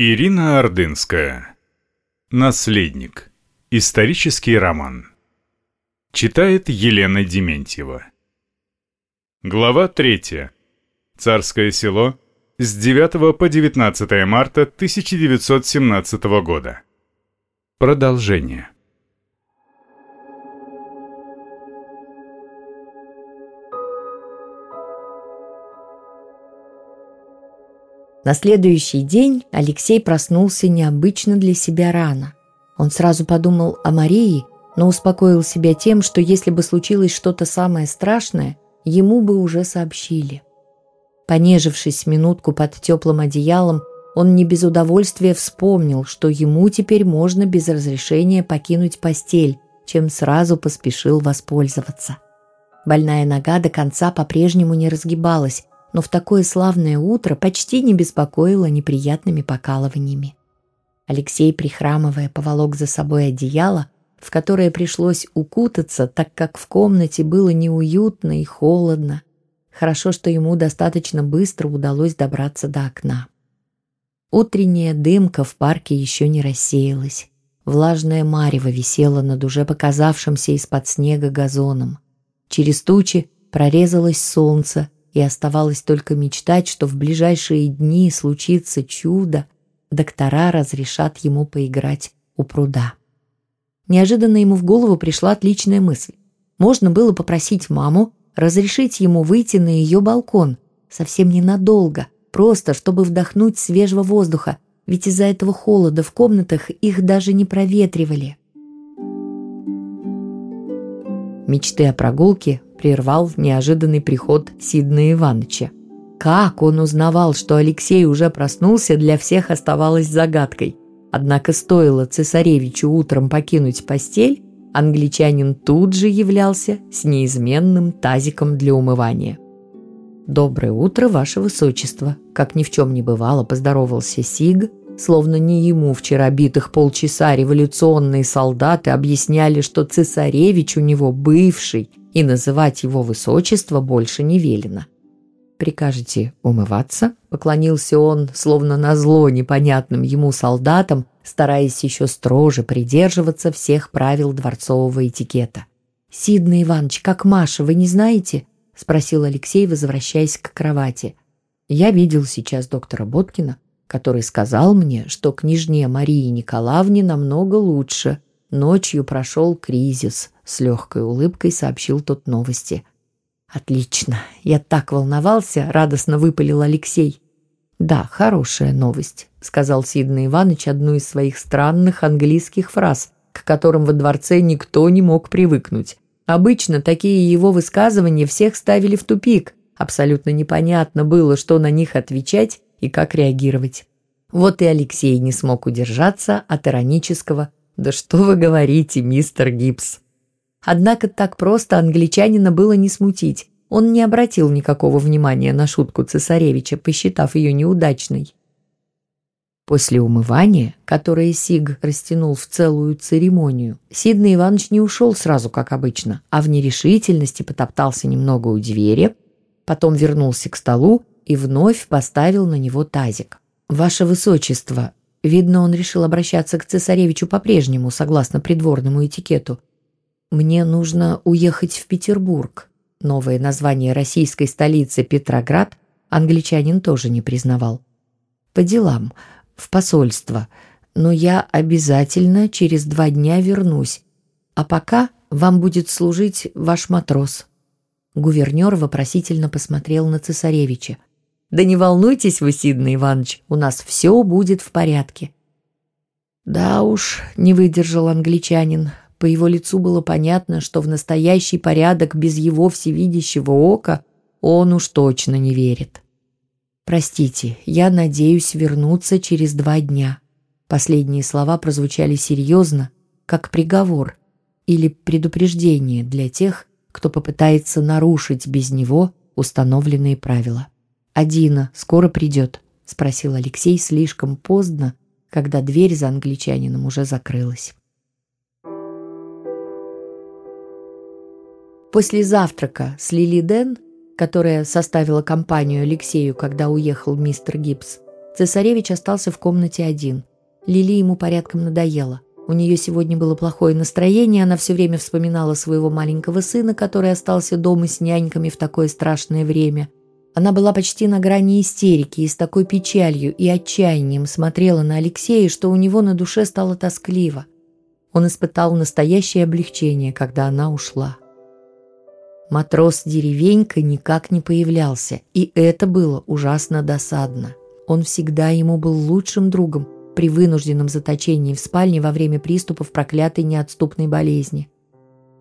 Ирина Ордынская. Наследник. Исторический роман. Читает Елена Дементьева. Глава 3. Царское село. С 9 по 19 марта 1917 года. Продолжение. На следующий день Алексей проснулся необычно для себя рано. Он сразу подумал о Марии, но успокоил себя тем, что если бы случилось что-то самое страшное, ему бы уже сообщили. Понежившись минутку под теплым одеялом, он не без удовольствия вспомнил, что ему теперь можно без разрешения покинуть постель, чем сразу поспешил воспользоваться. Больная нога до конца по-прежнему не разгибалась, но в такое славное утро почти не беспокоило неприятными покалываниями. Алексей, прихрамывая, поволок за собой одеяло, в которое пришлось укутаться, так как в комнате было неуютно и холодно. Хорошо, что ему достаточно быстро удалось добраться до окна. Утренняя дымка в парке еще не рассеялась. Влажное марево висело над уже показавшимся из-под снега газоном. Через тучи прорезалось солнце, и оставалось только мечтать, что в ближайшие дни случится чудо, доктора разрешат ему поиграть у пруда. Неожиданно ему в голову пришла отличная мысль. Можно было попросить маму разрешить ему выйти на ее балкон, совсем ненадолго, просто чтобы вдохнуть свежего воздуха, ведь из-за этого холода в комнатах их даже не проветривали. Мечты о прогулке прервал неожиданный приход Сидна Ивановича. Как он узнавал, что Алексей уже проснулся, для всех оставалось загадкой. Однако стоило цесаревичу утром покинуть постель, англичанин тут же являлся с неизменным тазиком для умывания. «Доброе утро, ваше высочество!» Как ни в чем не бывало, поздоровался Сиг, словно не ему вчера битых полчаса революционные солдаты объясняли, что цесаревич у него бывший, и называть его высочество больше не велено. «Прикажете умываться?» — поклонился он, словно назло непонятным ему солдатам, стараясь еще строже придерживаться всех правил дворцового этикета. «Сидный Иванович, как Маша, вы не знаете?» — спросил Алексей, возвращаясь к кровати. «Я видел сейчас доктора Боткина, который сказал мне, что княжне Марии Николаевне намного лучше. Ночью прошел кризис, с легкой улыбкой сообщил тот новости. «Отлично! Я так волновался!» — радостно выпалил Алексей. «Да, хорошая новость», — сказал Сидный Иванович одну из своих странных английских фраз, к которым во дворце никто не мог привыкнуть. Обычно такие его высказывания всех ставили в тупик. Абсолютно непонятно было, что на них отвечать и как реагировать. Вот и Алексей не смог удержаться от иронического «Да что вы говорите, мистер Гибс?» Однако так просто англичанина было не смутить. Он не обратил никакого внимания на шутку цесаревича, посчитав ее неудачной. После умывания, которое Сиг растянул в целую церемонию, Сидный Иванович не ушел сразу, как обычно, а в нерешительности потоптался немного у двери, потом вернулся к столу и вновь поставил на него тазик. «Ваше Высочество», видно, он решил обращаться к цесаревичу по-прежнему, согласно придворному этикету, мне нужно уехать в Петербург. Новое название российской столицы Петроград англичанин тоже не признавал. По делам, в посольство. Но я обязательно через два дня вернусь. А пока вам будет служить ваш матрос. Гувернер вопросительно посмотрел на цесаревича. «Да не волнуйтесь вы, Сидный Иванович, у нас все будет в порядке». «Да уж», — не выдержал англичанин, по его лицу было понятно, что в настоящий порядок без его всевидящего ока он уж точно не верит. «Простите, я надеюсь вернуться через два дня». Последние слова прозвучали серьезно, как приговор или предупреждение для тех, кто попытается нарушить без него установленные правила. «Адина скоро придет», — спросил Алексей слишком поздно, когда дверь за англичанином уже закрылась. После завтрака с Лили Ден, которая составила компанию Алексею, когда уехал мистер Гибс, Цесаревич остался в комнате один. Лили ему порядком надоело. У нее сегодня было плохое настроение, она все время вспоминала своего маленького сына, который остался дома с няньками в такое страшное время. Она была почти на грани истерики и с такой печалью и отчаянием смотрела на Алексея, что у него на душе стало тоскливо. Он испытал настоящее облегчение, когда она ушла. Матрос-деревенька никак не появлялся, и это было ужасно досадно. Он всегда ему был лучшим другом при вынужденном заточении в спальне во время приступов проклятой неотступной болезни.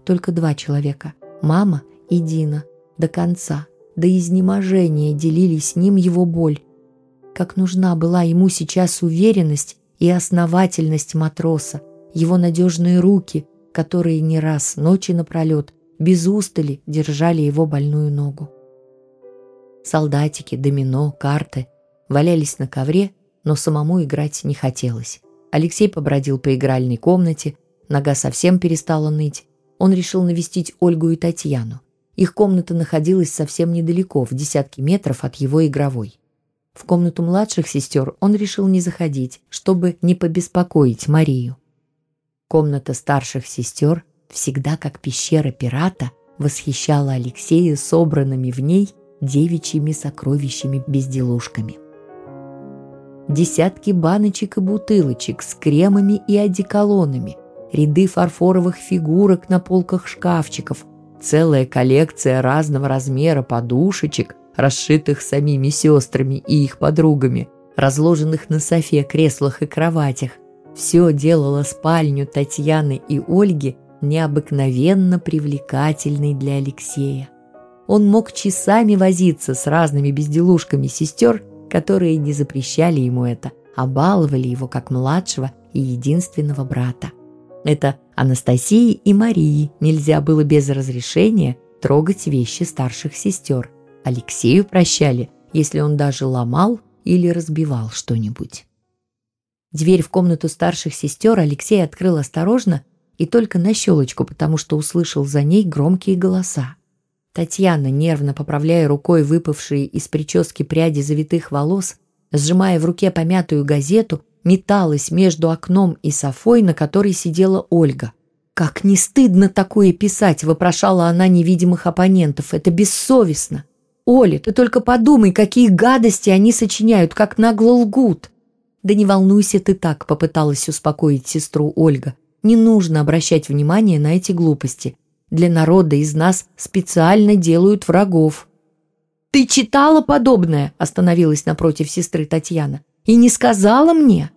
Только два человека – мама и Дина – до конца, до изнеможения делили с ним его боль. Как нужна была ему сейчас уверенность и основательность матроса, его надежные руки, которые не раз ночи напролет без устали держали его больную ногу. Солдатики, домино, карты валялись на ковре, но самому играть не хотелось. Алексей побродил по игральной комнате, нога совсем перестала ныть. Он решил навестить Ольгу и Татьяну. Их комната находилась совсем недалеко, в десятке метров от его игровой. В комнату младших сестер он решил не заходить, чтобы не побеспокоить Марию. Комната старших сестер всегда как пещера пирата, восхищала Алексея собранными в ней девичьими сокровищами-безделушками. Десятки баночек и бутылочек с кремами и одеколонами, ряды фарфоровых фигурок на полках шкафчиков, целая коллекция разного размера подушечек, расшитых самими сестрами и их подругами, разложенных на софе, креслах и кроватях. Все делало спальню Татьяны и Ольги необыкновенно привлекательный для Алексея. Он мог часами возиться с разными безделушками сестер, которые не запрещали ему это, а баловали его как младшего и единственного брата. Это Анастасии и Марии нельзя было без разрешения трогать вещи старших сестер. Алексею прощали, если он даже ломал или разбивал что-нибудь. Дверь в комнату старших сестер Алексей открыл осторожно и только на щелочку, потому что услышал за ней громкие голоса. Татьяна, нервно поправляя рукой выпавшие из прически пряди завитых волос, сжимая в руке помятую газету, металась между окном и софой, на которой сидела Ольга. «Как не стыдно такое писать!» – вопрошала она невидимых оппонентов. «Это бессовестно!» «Оля, ты только подумай, какие гадости они сочиняют, как нагло лгут!» «Да не волнуйся ты так», – попыталась успокоить сестру Ольга. Не нужно обращать внимание на эти глупости. Для народа из нас специально делают врагов. «Ты читала подобное?» – остановилась напротив сестры Татьяна. «И не сказала мне?»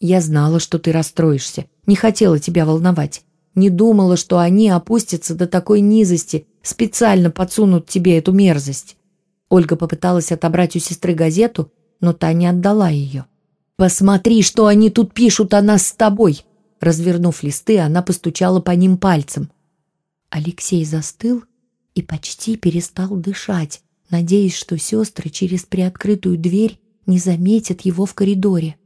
«Я знала, что ты расстроишься. Не хотела тебя волновать. Не думала, что они опустятся до такой низости, специально подсунут тебе эту мерзость». Ольга попыталась отобрать у сестры газету, но та не отдала ее. «Посмотри, что они тут пишут о нас с тобой!» Развернув листы, она постучала по ним пальцем. Алексей застыл и почти перестал дышать, надеясь, что сестры через приоткрытую дверь не заметят его в коридоре.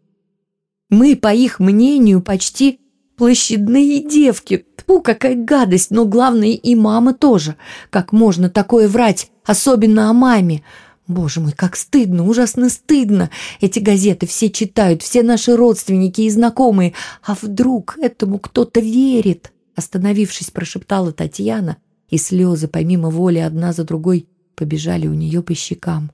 «Мы, по их мнению, почти площадные девки. Тьфу, какая гадость, но главное и мама тоже. Как можно такое врать, особенно о маме?» Боже мой, как стыдно, ужасно стыдно. Эти газеты все читают, все наши родственники и знакомые. А вдруг этому кто-то верит? Остановившись, прошептала Татьяна, и слезы, помимо воли, одна за другой побежали у нее по щекам.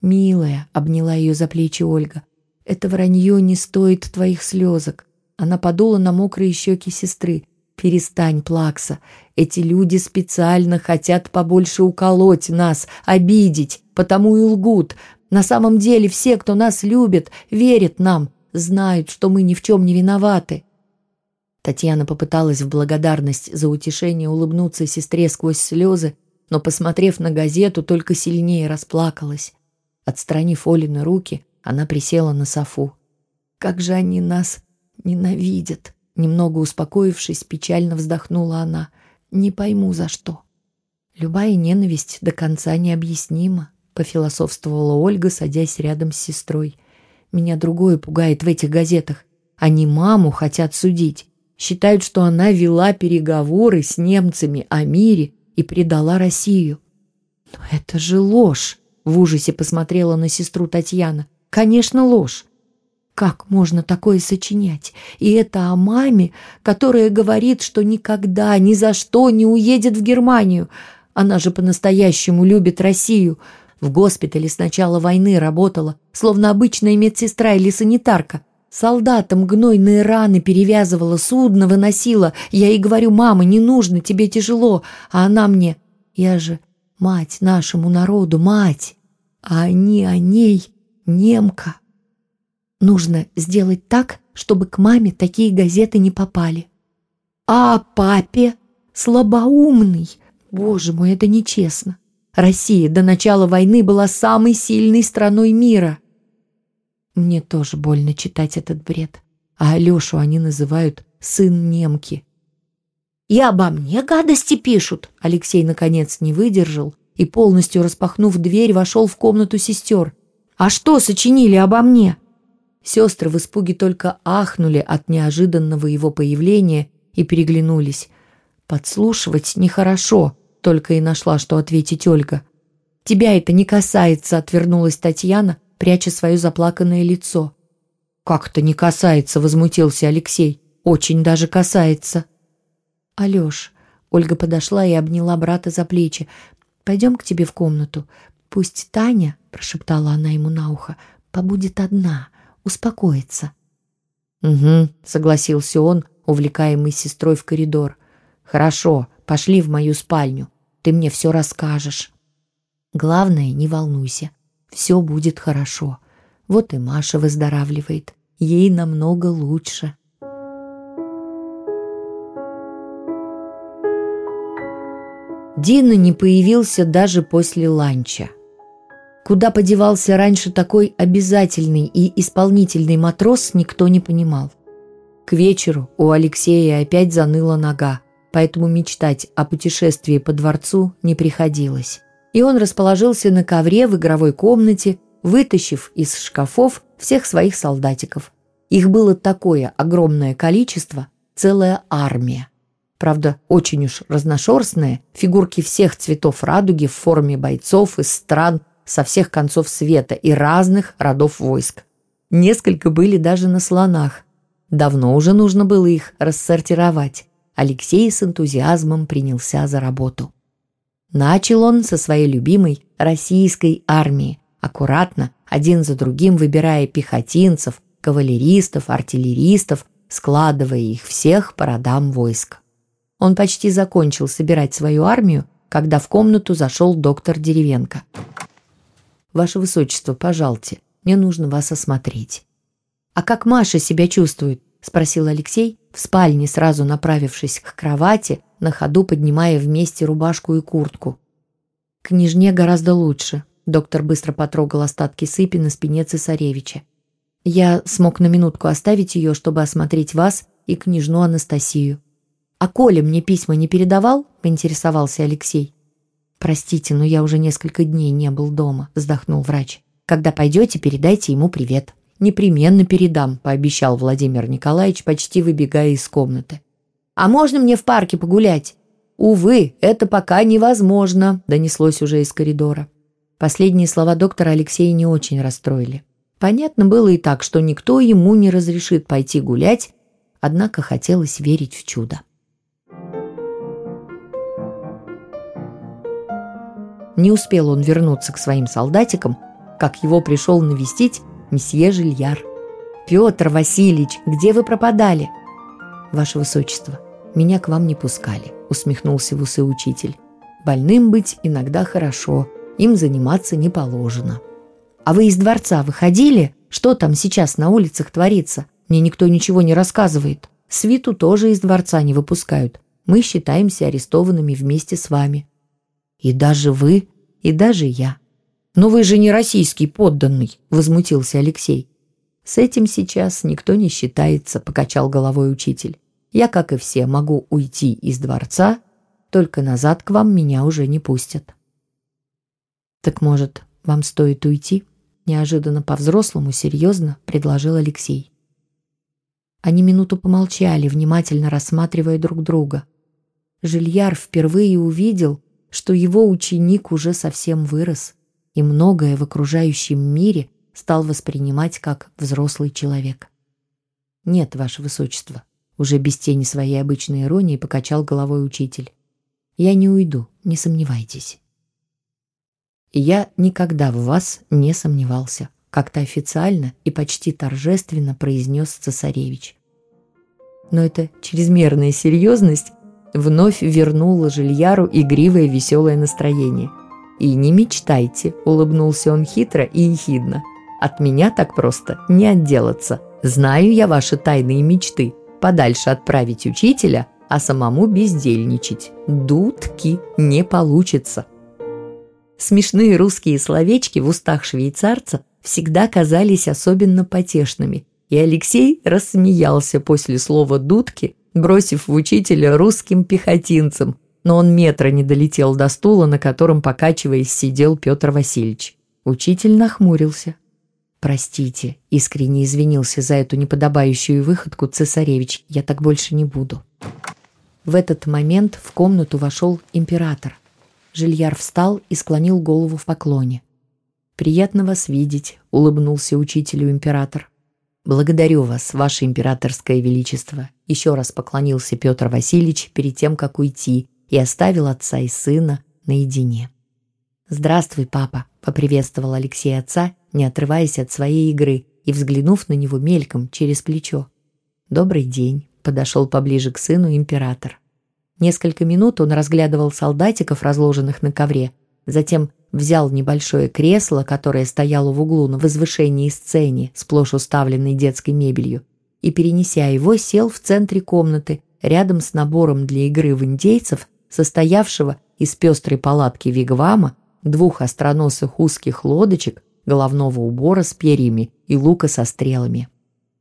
«Милая», — обняла ее за плечи Ольга, — «это вранье не стоит твоих слезок». Она подула на мокрые щеки сестры. «Перестань, Плакса. Эти люди специально хотят побольше уколоть нас, обидеть, потому и лгут. На самом деле все, кто нас любит, верят нам, знают, что мы ни в чем не виноваты». Татьяна попыталась в благодарность за утешение улыбнуться сестре сквозь слезы, но, посмотрев на газету, только сильнее расплакалась. Отстранив Олины руки, она присела на софу. «Как же они нас ненавидят!» Немного успокоившись, печально вздохнула она. «Не пойму, за что». «Любая ненависть до конца необъяснима», — пофилософствовала Ольга, садясь рядом с сестрой. «Меня другое пугает в этих газетах. Они маму хотят судить. Считают, что она вела переговоры с немцами о мире и предала Россию». «Но это же ложь!» — в ужасе посмотрела на сестру Татьяна. Конечно, ложь. Как можно такое сочинять? И это о маме, которая говорит, что никогда, ни за что не уедет в Германию. Она же по-настоящему любит Россию. В госпитале с начала войны работала, словно обычная медсестра или санитарка. Солдатам гнойные раны перевязывала, судно выносила. Я ей говорю, мама, не нужно, тебе тяжело. А она мне, я же мать нашему народу, мать. А они о ней, немка. Нужно сделать так, чтобы к маме такие газеты не попали. А папе слабоумный. Боже мой, это нечестно. Россия до начала войны была самой сильной страной мира. Мне тоже больно читать этот бред. А Алешу они называют «сын немки». «И обо мне гадости пишут!» Алексей, наконец, не выдержал и, полностью распахнув дверь, вошел в комнату сестер. «А что сочинили обо мне?» Сестры в испуге только ахнули от неожиданного его появления и переглянулись. «Подслушивать нехорошо», только и нашла, что ответить Ольга. «Тебя это не касается», — отвернулась Татьяна, пряча свое заплаканное лицо. «Как это не касается?» — возмутился Алексей. «Очень даже касается». «Алеш», — Ольга подошла и обняла брата за плечи, «пойдем к тебе в комнату. Пусть Таня», — прошептала она ему на ухо, — «побудет одна, успокоится». «Угу», — согласился он, увлекаемый сестрой в коридор. «Хорошо, пошли в мою спальню. Ты мне все расскажешь». «Главное, не волнуйся. Все будет хорошо. Вот и Маша выздоравливает. Ей намного лучше. Дина не появился даже после ланча. Куда подевался раньше такой обязательный и исполнительный матрос, никто не понимал. К вечеру у Алексея опять заныла нога, поэтому мечтать о путешествии по дворцу не приходилось и он расположился на ковре в игровой комнате, вытащив из шкафов всех своих солдатиков. Их было такое огромное количество, целая армия. Правда, очень уж разношерстные, фигурки всех цветов радуги в форме бойцов из стран со всех концов света и разных родов войск. Несколько были даже на слонах. Давно уже нужно было их рассортировать. Алексей с энтузиазмом принялся за работу. Начал он со своей любимой российской армии, аккуратно, один за другим выбирая пехотинцев, кавалеристов, артиллеристов, складывая их всех по родам войск. Он почти закончил собирать свою армию, когда в комнату зашел доктор Деревенко. «Ваше Высочество, пожалуйте, мне нужно вас осмотреть». «А как Маша себя чувствует?» – спросил Алексей, в спальне сразу направившись к кровати, на ходу поднимая вместе рубашку и куртку. «Княжне гораздо лучше», — доктор быстро потрогал остатки сыпи на спине цесаревича. «Я смог на минутку оставить ее, чтобы осмотреть вас и княжну Анастасию». «А Коля мне письма не передавал?» — поинтересовался Алексей. «Простите, но я уже несколько дней не был дома», — вздохнул врач. «Когда пойдете, передайте ему привет». «Непременно передам», — пообещал Владимир Николаевич, почти выбегая из комнаты. А можно мне в парке погулять?» «Увы, это пока невозможно», — донеслось уже из коридора. Последние слова доктора Алексея не очень расстроили. Понятно было и так, что никто ему не разрешит пойти гулять, однако хотелось верить в чудо. Не успел он вернуться к своим солдатикам, как его пришел навестить месье Жильяр. «Петр Васильевич, где вы пропадали?» «Ваше Высочество, меня к вам не пускали», — усмехнулся в усы учитель. «Больным быть иногда хорошо, им заниматься не положено». «А вы из дворца выходили? Что там сейчас на улицах творится? Мне никто ничего не рассказывает. Свиту тоже из дворца не выпускают. Мы считаемся арестованными вместе с вами». «И даже вы, и даже я». «Но вы же не российский подданный», — возмутился Алексей. «С этим сейчас никто не считается», — покачал головой учитель. Я, как и все, могу уйти из дворца, только назад к вам меня уже не пустят. Так может, вам стоит уйти? Неожиданно по-взрослому серьезно предложил Алексей. Они минуту помолчали, внимательно рассматривая друг друга. Жильяр впервые увидел, что его ученик уже совсем вырос, и многое в окружающем мире стал воспринимать как взрослый человек. «Нет, ваше высочество», — уже без тени своей обычной иронии покачал головой учитель. «Я не уйду, не сомневайтесь». Я никогда в вас не сомневался, как-то официально и почти торжественно произнес цесаревич. Но эта чрезмерная серьезность вновь вернула Жильяру игривое веселое настроение. «И не мечтайте», — улыбнулся он хитро и ехидно. «От меня так просто не отделаться. Знаю я ваши тайные мечты. Подальше отправить учителя, а самому бездельничать. Дудки не получится». Смешные русские словечки в устах швейцарца всегда казались особенно потешными, и Алексей рассмеялся после слова «дудки», бросив в учителя русским пехотинцем, но он метра не долетел до стула, на котором, покачиваясь, сидел Петр Васильевич. Учитель нахмурился. «Простите», — искренне извинился за эту неподобающую выходку цесаревич, «я так больше не буду». В этот момент в комнату вошел император. Жильяр встал и склонил голову в поклоне. «Приятно вас видеть», — улыбнулся учителю император. «Благодарю вас, ваше императорское величество», — еще раз поклонился Петр Васильевич перед тем, как уйти, и оставил отца и сына наедине. «Здравствуй, папа», — поприветствовал Алексей отца, не отрываясь от своей игры и взглянув на него мельком через плечо. «Добрый день», — подошел поближе к сыну император. Несколько минут он разглядывал солдатиков, разложенных на ковре, затем взял небольшое кресло, которое стояло в углу на возвышении сцене, сплошь уставленной детской мебелью, и, перенеся его, сел в центре комнаты, рядом с набором для игры в индейцев, состоявшего из пестрой палатки вигвама, двух остроносых узких лодочек, головного убора с перьями и лука со стрелами.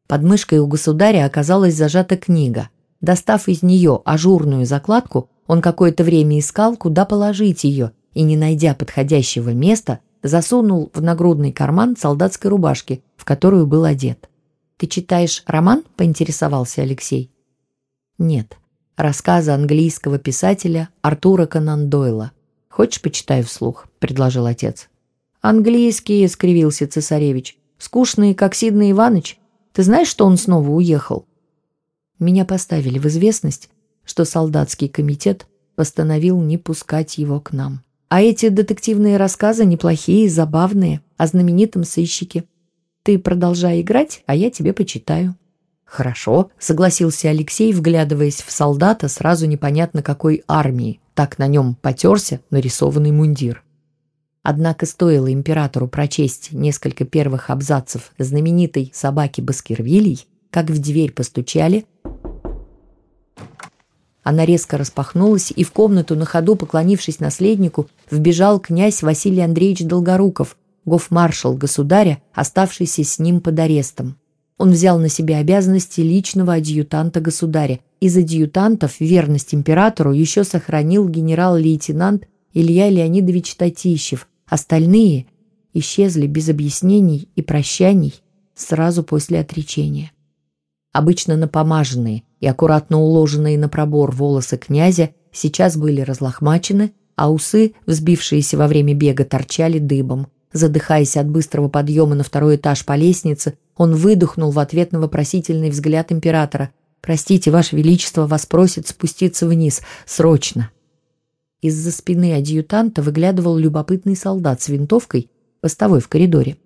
Под мышкой у государя оказалась зажата книга – Достав из нее ажурную закладку, он какое-то время искал, куда положить ее, и, не найдя подходящего места, засунул в нагрудный карман солдатской рубашки, в которую был одет. «Ты читаешь роман?» – поинтересовался Алексей. «Нет. Рассказы английского писателя Артура Конан Дойла. Хочешь, почитаю вслух?» – предложил отец. «Английские», – скривился цесаревич. «Скучные, как Сидный Иваныч. Ты знаешь, что он снова уехал?» меня поставили в известность, что солдатский комитет постановил не пускать его к нам. А эти детективные рассказы неплохие, забавные, о знаменитом сыщике. Ты продолжай играть, а я тебе почитаю». «Хорошо», — согласился Алексей, вглядываясь в солдата сразу непонятно какой армии. Так на нем потерся нарисованный мундир. Однако стоило императору прочесть несколько первых абзацев знаменитой собаки Баскервилей, как в дверь постучали, она резко распахнулась, и в комнату на ходу, поклонившись наследнику, вбежал князь Василий Андреевич Долгоруков, гофмаршал государя, оставшийся с ним под арестом. Он взял на себя обязанности личного адъютанта государя. Из адъютантов верность императору еще сохранил генерал-лейтенант Илья Леонидович Татищев. Остальные исчезли без объяснений и прощаний сразу после отречения. Обычно напомаженные и аккуратно уложенные на пробор волосы князя сейчас были разлохмачены, а усы, взбившиеся во время бега, торчали дыбом. Задыхаясь от быстрого подъема на второй этаж по лестнице, он выдохнул в ответ на вопросительный взгляд императора. «Простите, Ваше Величество вас просит спуститься вниз. Срочно!» Из-за спины адъютанта выглядывал любопытный солдат с винтовкой, постовой в коридоре.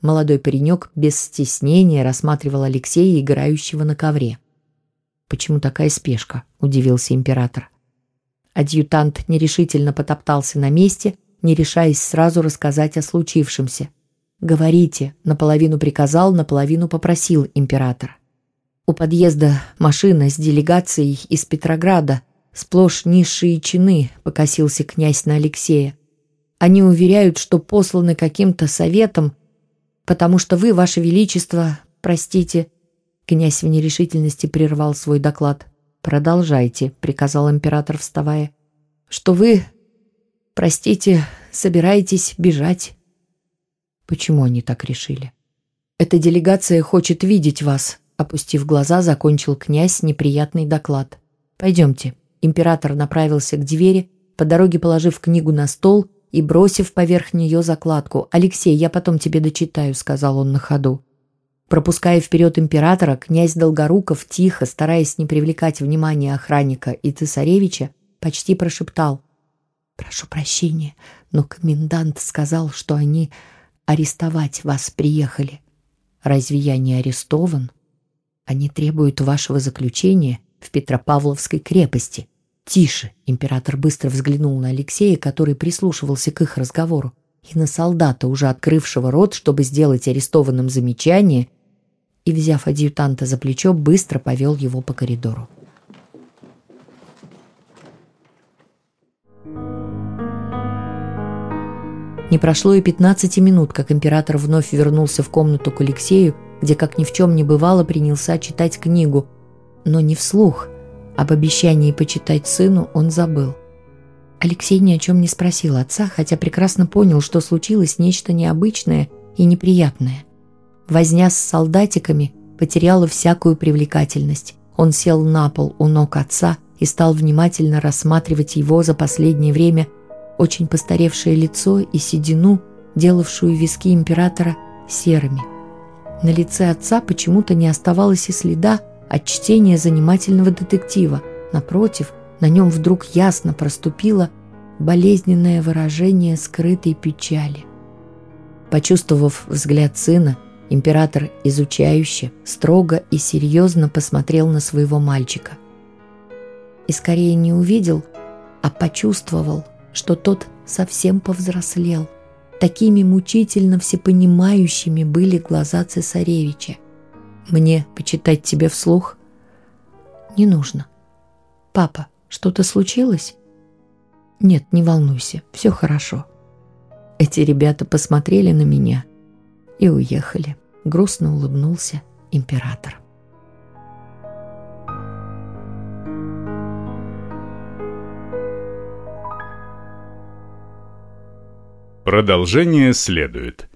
Молодой паренек без стеснения рассматривал Алексея, играющего на ковре. «Почему такая спешка?» – удивился император. Адъютант нерешительно потоптался на месте, не решаясь сразу рассказать о случившемся. «Говорите», – наполовину приказал, наполовину попросил император. У подъезда машина с делегацией из Петрограда, сплошь низшие чины, покосился князь на Алексея. Они уверяют, что посланы каким-то советом потому что вы, ваше величество, простите...» Князь в нерешительности прервал свой доклад. «Продолжайте», — приказал император, вставая. «Что вы, простите, собираетесь бежать?» «Почему они так решили?» «Эта делегация хочет видеть вас», — опустив глаза, закончил князь неприятный доклад. «Пойдемте». Император направился к двери, по дороге положив книгу на стол, и, бросив поверх нее закладку, «Алексей, я потом тебе дочитаю», — сказал он на ходу. Пропуская вперед императора, князь Долгоруков тихо, стараясь не привлекать внимания охранника и цесаревича, почти прошептал. «Прошу прощения, но комендант сказал, что они арестовать вас приехали. Разве я не арестован? Они требуют вашего заключения в Петропавловской крепости». «Тише!» — император быстро взглянул на Алексея, который прислушивался к их разговору, и на солдата, уже открывшего рот, чтобы сделать арестованным замечание, и, взяв адъютанта за плечо, быстро повел его по коридору. Не прошло и 15 минут, как император вновь вернулся в комнату к Алексею, где, как ни в чем не бывало, принялся читать книгу, но не вслух. Об обещании почитать сыну он забыл. Алексей ни о чем не спросил отца, хотя прекрасно понял, что случилось нечто необычное и неприятное. Возня с солдатиками потеряла всякую привлекательность. Он сел на пол у ног отца и стал внимательно рассматривать его за последнее время очень постаревшее лицо и седину, делавшую виски императора серыми. На лице отца почему-то не оставалось и следа от чтения занимательного детектива. Напротив, на нем вдруг ясно проступило болезненное выражение скрытой печали. Почувствовав взгляд сына, Император изучающе, строго и серьезно посмотрел на своего мальчика. И скорее не увидел, а почувствовал, что тот совсем повзрослел. Такими мучительно всепонимающими были глаза цесаревича. «Мне почитать тебе вслух?» «Не нужно». «Папа, что-то случилось?» «Нет, не волнуйся, все хорошо». Эти ребята посмотрели на меня и уехали. Грустно улыбнулся император. Продолжение следует.